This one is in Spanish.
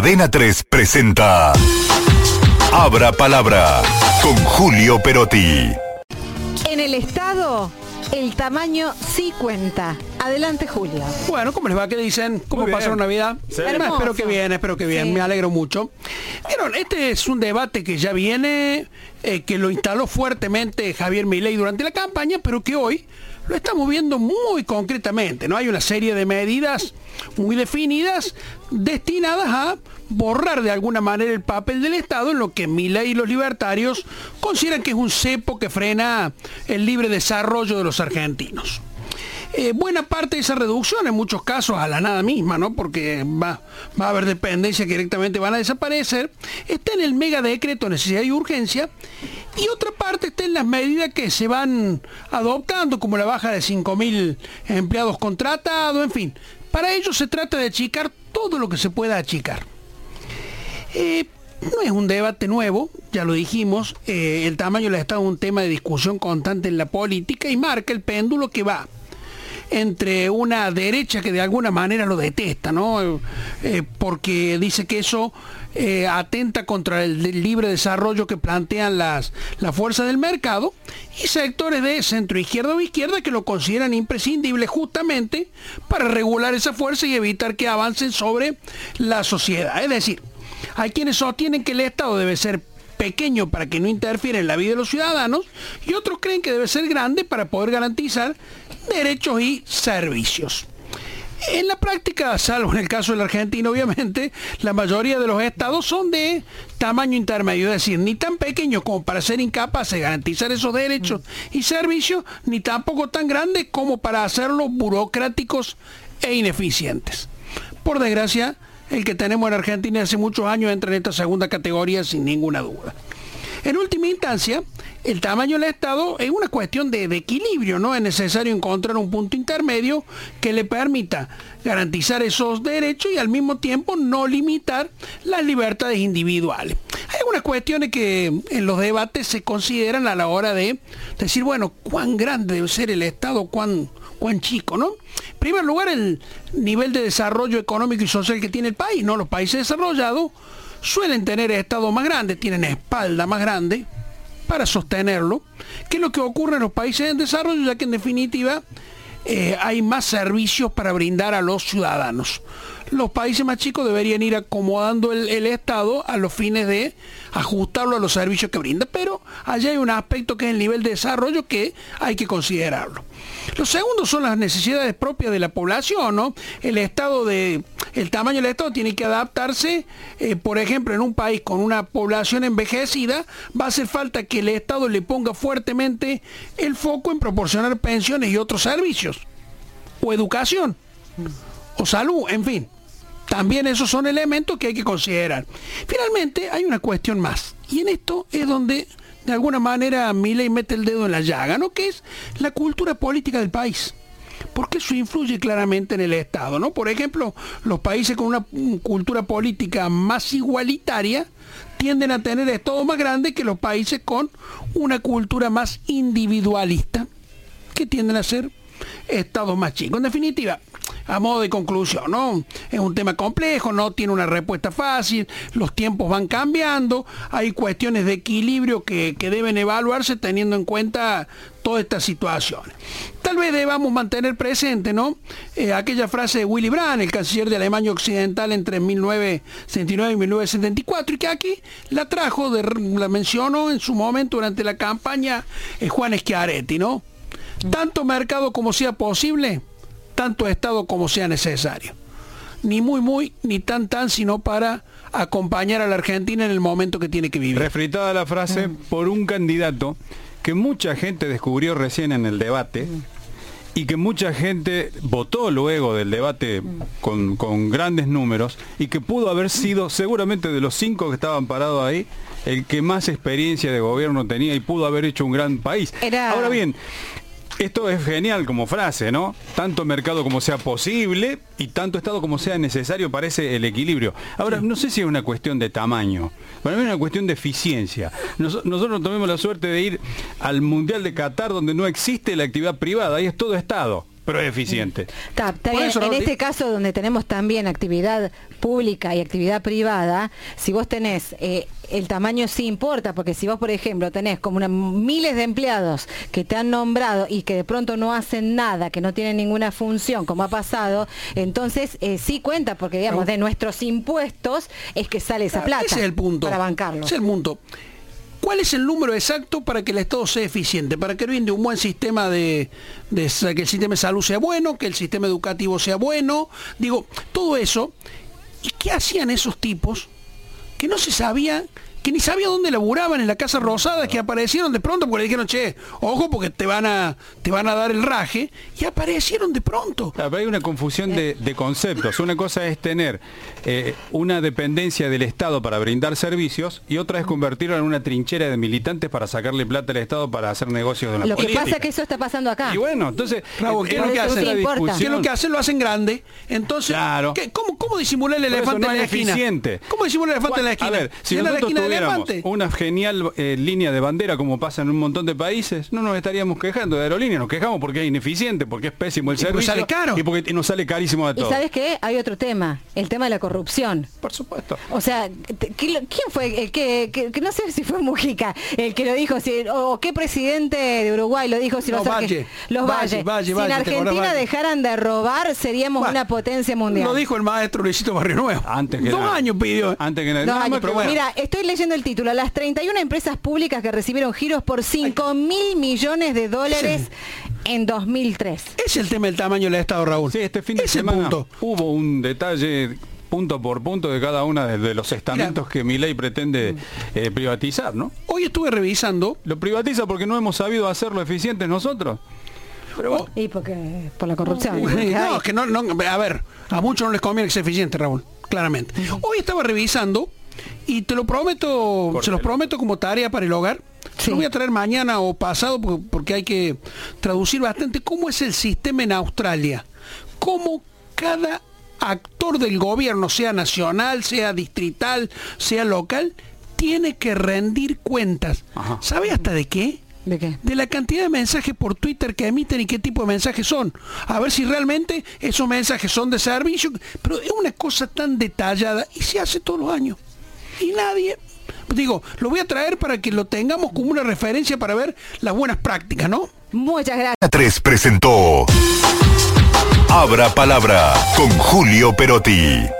Cadena 3 presenta Abra Palabra con Julio Perotti. En el Estado, el tamaño sí cuenta. Adelante, Julio. Bueno, ¿cómo les va? ¿Qué dicen? ¿Cómo bien. Navidad? Sí. Además, espero que bien, espero que bien. Sí. Me alegro mucho. Vieron, este es un debate que ya viene, eh, que lo instaló fuertemente Javier Milei durante la campaña, pero que hoy lo estamos viendo muy concretamente. ¿no? Hay una serie de medidas muy definidas destinadas a borrar de alguna manera el papel del Estado en lo que Milei y los libertarios consideran que es un cepo que frena el libre desarrollo de los argentinos. Eh, buena parte de esa reducción, en muchos casos a la nada misma, ¿no? Porque va, va a haber dependencias que directamente van a desaparecer, está en el mega decreto de necesidad y urgencia, y otra parte está en las medidas que se van adoptando, como la baja de 5.000 empleados contratados, en fin. Para ello se trata de achicar todo lo que se pueda achicar. Eh, no es un debate nuevo, ya lo dijimos, eh, el tamaño del Estado es un tema de discusión constante en la política y marca el péndulo que va entre una derecha que de alguna manera lo detesta, ¿no? Eh, porque dice que eso eh, atenta contra el libre desarrollo que plantean las, las fuerzas del mercado, y sectores de centro izquierda o izquierda que lo consideran imprescindible justamente para regular esa fuerza y evitar que avancen sobre la sociedad. Es decir, hay quienes sostienen que el Estado debe ser pequeño para que no interfiera en la vida de los ciudadanos y otros creen que debe ser grande para poder garantizar derechos y servicios. En la práctica, salvo en el caso de la Argentina, obviamente, la mayoría de los estados son de tamaño intermedio, es decir, ni tan pequeños como para ser incapaces de garantizar esos derechos y servicios, ni tampoco tan grandes como para hacerlos burocráticos e ineficientes. Por desgracia, el que tenemos en Argentina hace muchos años entra en esta segunda categoría sin ninguna duda. En última instancia, el tamaño del Estado es una cuestión de, equilibrio, ¿no? Es necesario encontrar un punto intermedio que le permita garantizar esos derechos y al mismo tiempo no limitar las libertades individuales. Hay algunas cuestiones que en los debates se consideran a la hora de decir, bueno, cuán grande debe ser el Estado, cuán, cuán chico, ¿no? En primer lugar, el nivel de desarrollo económico y social que tiene el país, ¿no? Los países desarrollados suelen tener estados más grandes, tienen espalda más grande para sostenerlo, que es lo que ocurre en los países en desarrollo, ya que en definitiva eh, hay más servicios para brindar a los ciudadanos. Los países más chicos deberían ir acomodando el, el Estado a los fines de ajustarlo a los servicios que brinda, pero allá hay un aspecto que es el nivel de desarrollo que hay que considerarlo. Lo segundo son las necesidades propias de la población, ¿no? El estado de, el tamaño del estado tiene que adaptarse, eh, por ejemplo, en un país con una población envejecida, va a hacer falta que el estado le ponga fuertemente el foco en proporcionar pensiones y otros servicios, o educación, o salud, en fin. También esos son elementos que hay que considerar. Finalmente, hay una cuestión más. Y en esto es donde, de alguna manera, Milei mete el dedo en la llaga, ¿no? Que es la cultura política del país. Porque eso influye claramente en el Estado, ¿no? Por ejemplo, los países con una mm, cultura política más igualitaria tienden a tener estados más grandes que los países con una cultura más individualista, que tienden a ser estados más chicos. En definitiva, a modo de conclusión, ¿no? Es un tema complejo, no tiene una respuesta fácil, los tiempos van cambiando, hay cuestiones de equilibrio que, que deben evaluarse teniendo en cuenta todas estas situaciones. Tal vez debamos mantener presente, ¿no? Eh, aquella frase de Willy Brandt, el canciller de Alemania Occidental entre 1969 y 1974, y que aquí la trajo, la mencionó en su momento durante la campaña eh, Juan Schiaretti, ¿no? Tanto mercado como sea posible, tanto Estado como sea necesario. Ni muy, muy, ni tan, tan, sino para acompañar a la Argentina en el momento que tiene que vivir. Refritada la frase por un candidato que mucha gente descubrió recién en el debate y que mucha gente votó luego del debate con, con grandes números y que pudo haber sido seguramente de los cinco que estaban parados ahí el que más experiencia de gobierno tenía y pudo haber hecho un gran país. Era- Ahora bien, esto es genial como frase, ¿no? Tanto mercado como sea posible y tanto Estado como sea necesario parece el equilibrio. Ahora, no sé si es una cuestión de tamaño, para mí es una cuestión de eficiencia. Nos- nosotros tuvimos la suerte de ir al Mundial de Qatar donde no existe la actividad privada, ahí es todo Estado. Pero es eficiente. Está, está Por bien. eso, en este caso, donde tenemos también actividad pública y actividad privada, si vos tenés eh, el tamaño sí importa, porque si vos, por ejemplo, tenés como una, miles de empleados que te han nombrado y que de pronto no hacen nada, que no tienen ninguna función, como ha pasado, entonces eh, sí cuenta, porque digamos, de nuestros impuestos es que sale esa plata Ese es el punto. para bancarlo. Ese es el punto. ¿Cuál es el número exacto para que el Estado sea eficiente? Para que brinde un buen sistema de, que el sistema de salud sea bueno, que el sistema educativo sea bueno. Digo, todo eso. ¿Y qué hacían esos tipos que no se sabía, que ni sabía dónde laburaban en la Casa Rosada, que aparecieron de pronto porque le dijeron, che, ojo porque te van a, te van a dar el raje, y aparecieron de pronto. Claro, pero hay una confusión de, de conceptos. Una cosa es tener eh, una dependencia del Estado para brindar servicios y otra es convertirlo en una trinchera de militantes para sacarle plata al Estado para hacer negocios de la Lo que pasa es que eso está pasando acá. Y bueno, entonces, Raúl, ¿qué es Por lo que hacen? ¿Qué es lo que hacen? Lo hacen grande. Entonces, Claro. ¿qué- cómo, ¿cómo disimular el elefante no en la es esquina? eficiente. ¿Cómo disimular el elefante en la esquina? A ver, si ¿Llena la nosotros esquina de tuviéramos una genial eh, línea de bandera como pasa en un montón de países, no nos estaríamos quejando de aerolíneas, nos quejamos porque es ineficiente, porque es pésimo el Y porque servicio sale caro. y porque nos sale carísimo de Y todo. sabes qué, hay otro tema, el tema de la corrupción. Por supuesto. O sea, ¿quién fue el que, que- que no sé si fue Mujica el que lo dijo, si, o, o qué presidente de Uruguay lo dijo, si No, Valle. los Valle, Valle. Valle, si Valle, en ¿te acordás, Argentina Valle? dejaran de robar, seríamos Bueno, una potencia mundial. Lo dijo el maestro Luisito Barrio Nuevo. Antes que Dos nada. años pidió. Antes que nada. Dos años. pero bueno. Mira, estoy leyendo el título. Las 31 empresas públicas que recibieron giros por 5 mil millones de dólares en 2003. Es el tema del tamaño del Estado, Raúl. Sí, este fin de semana punto. hubo un detalle punto por punto de cada una de, de los estamentos que mi ley pretende eh, privatizar, ¿no? Hoy estuve revisando. Lo privatiza porque no hemos sabido hacerlo eficiente nosotros. Pero bueno, Y porque por la corrupción. No, es que no, no, a ver, a muchos no les conviene que sea eficiente, Raúl, claramente. Hoy estaba revisando y te lo prometo, se los prometo como tarea para el hogar. Sí. Lo voy a traer mañana o pasado porque, porque hay que traducir bastante cómo es el sistema en Australia. Cómo cada actor del gobierno, sea nacional, sea distrital, sea local, tiene que rendir cuentas. Ajá. ¿Sabe hasta de qué? ¿De qué? de la cantidad de mensajes por Twitter que emiten y qué tipo de mensajes son. A ver si realmente esos mensajes son de servicio. Pero es una cosa tan detallada y se hace todos los años. Y nadie... Digo, lo voy a traer para que lo tengamos como una referencia para ver las buenas prácticas, ¿no? Muchas gracias. 3 presentó Abra Palabra con Julio Perotti.